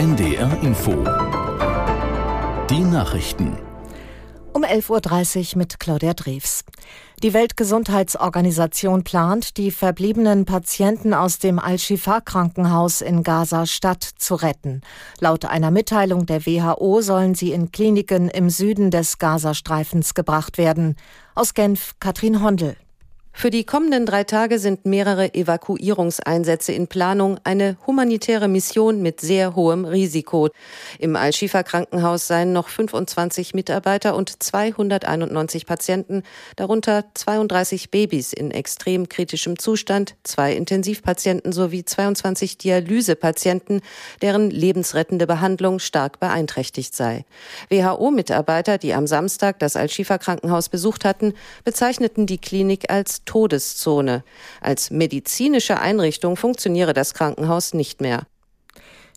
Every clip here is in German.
NDR Info. Die Nachrichten. Um 11.30 Uhr mit Claudia Drews. Die Weltgesundheitsorganisation plant, die verbliebenen Patienten aus dem Al-Shifa-Krankenhaus in Gaza-Stadt zu retten. Laut einer Mitteilung der WHO sollen sie in Kliniken im Süden des Gazastreifens gebracht werden. Aus Genf, Katrin Hondel. Für die kommenden drei Tage sind mehrere Evakuierungseinsätze in Planung, eine humanitäre Mission mit sehr hohem Risiko. Im Al-Shifa-Krankenhaus seien noch 25 Mitarbeiter und 291 Patienten, darunter 32 Babys in extrem kritischem Zustand, zwei Intensivpatienten sowie 22 Dialysepatienten, deren lebensrettende Behandlung stark beeinträchtigt sei. WHO-Mitarbeiter, die am Samstag das Al-Shifa-Krankenhaus besucht hatten, bezeichneten die Klinik als Todeszone. Als medizinische Einrichtung funktioniere das Krankenhaus nicht mehr.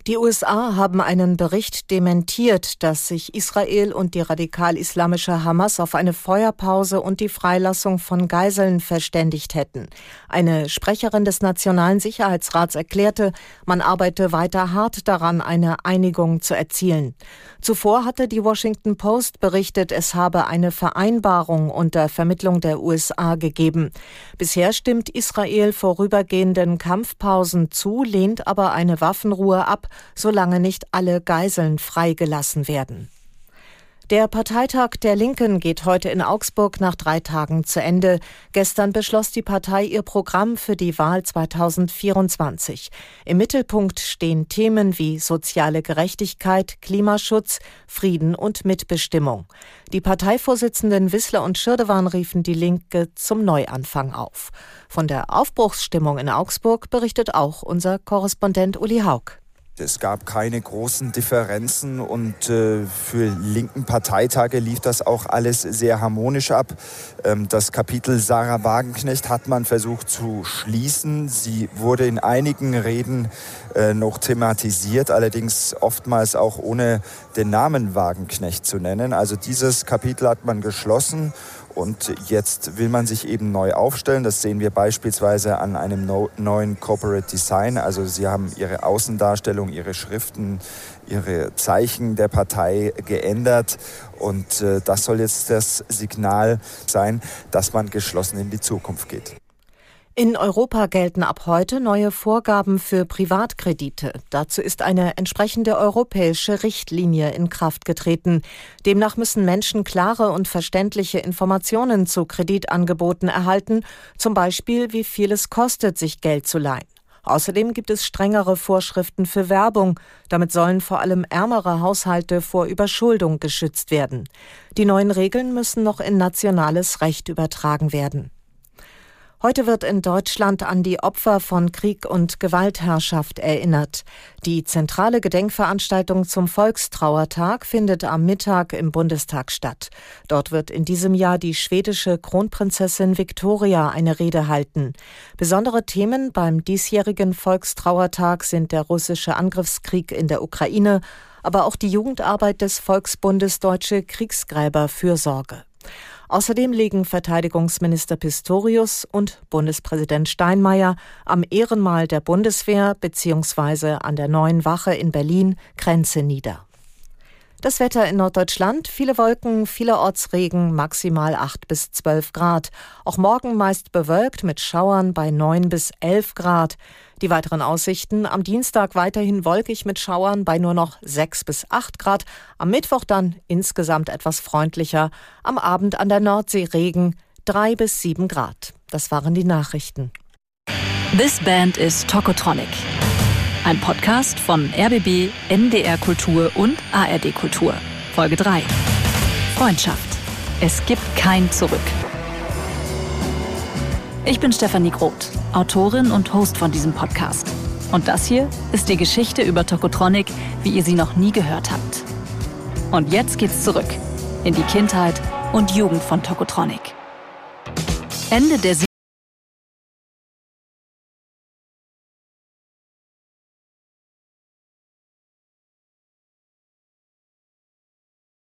Die USA haben einen Bericht dementiert, dass sich Israel und die radikal-islamische Hamas auf eine Feuerpause und die Freilassung von Geiseln verständigt hätten. Eine Sprecherin des Nationalen Sicherheitsrats erklärte, man arbeite weiter hart daran, eine Einigung zu erzielen. Zuvor hatte die Washington Post berichtet, es habe eine Vereinbarung unter Vermittlung der USA gegeben. Bisher stimmt Israel vorübergehenden Kampfpausen zu, lehnt aber eine Waffenruhe ab, solange nicht alle Geiseln freigelassen werden. Der Parteitag der Linken geht heute in Augsburg nach drei Tagen zu Ende. Gestern beschloss die Partei ihr Programm für die Wahl 2024. Im Mittelpunkt stehen Themen wie soziale Gerechtigkeit, Klimaschutz, Frieden und Mitbestimmung. Die Parteivorsitzenden Wissler und Schirdewan riefen die Linke zum Neuanfang auf. Von der Aufbruchsstimmung in Augsburg berichtet auch unser Korrespondent Uli Haug. Es gab keine großen Differenzen und äh, für linken Parteitage lief das auch alles sehr harmonisch ab. Ähm, das Kapitel Sarah Wagenknecht hat man versucht zu schließen. Sie wurde in einigen Reden äh, noch thematisiert, allerdings oftmals auch ohne den Namen Wagenknecht zu nennen. Also dieses Kapitel hat man geschlossen und jetzt will man sich eben neu aufstellen. Das sehen wir beispielsweise an einem no neuen Corporate Design. Also sie haben ihre Außendarstellung, ihre Schriften, ihre Zeichen der Partei geändert. Und äh, das soll jetzt das Signal sein, dass man geschlossen in die Zukunft geht. In Europa gelten ab heute neue Vorgaben für Privatkredite. Dazu ist eine entsprechende europäische Richtlinie in Kraft getreten. Demnach müssen Menschen klare und verständliche Informationen zu Kreditangeboten erhalten, zum Beispiel wie viel es kostet, sich Geld zu leihen. Außerdem gibt es strengere Vorschriften für Werbung. Damit sollen vor allem ärmere Haushalte vor Überschuldung geschützt werden. Die neuen Regeln müssen noch in nationales Recht übertragen werden. Heute wird in Deutschland an die Opfer von Krieg und Gewaltherrschaft erinnert. Die zentrale Gedenkveranstaltung zum Volkstrauertag findet am Mittag im Bundestag statt. Dort wird in diesem Jahr die schwedische Kronprinzessin Victoria eine Rede halten. Besondere Themen beim diesjährigen Volkstrauertag sind der russische Angriffskrieg in der Ukraine, aber auch die Jugendarbeit des Volksbundes Deutsche Kriegsgräberfürsorge. Außerdem legen Verteidigungsminister Pistorius und Bundespräsident Steinmeier am Ehrenmal der Bundeswehr bzw. an der neuen Wache in Berlin Grenze nieder. Das Wetter in Norddeutschland, viele Wolken, vielerorts Regen, maximal 8 bis 12 Grad. Auch morgen meist bewölkt mit Schauern bei 9 bis 11 Grad. Die weiteren Aussichten am Dienstag weiterhin wolkig mit Schauern bei nur noch 6 bis 8 Grad. Am Mittwoch dann insgesamt etwas freundlicher. Am Abend an der Nordsee Regen 3 bis 7 Grad. Das waren die Nachrichten. This band is Tokotronic. Ein Podcast von RBB, NDR Kultur und ARD Kultur. Folge 3. Freundschaft. Es gibt kein Zurück. Ich bin Stefanie Groth, Autorin und Host von diesem Podcast. Und das hier ist die Geschichte über Tokotronic, wie ihr sie noch nie gehört habt. Und jetzt geht's zurück in die Kindheit und Jugend von Tokotronic. Ende der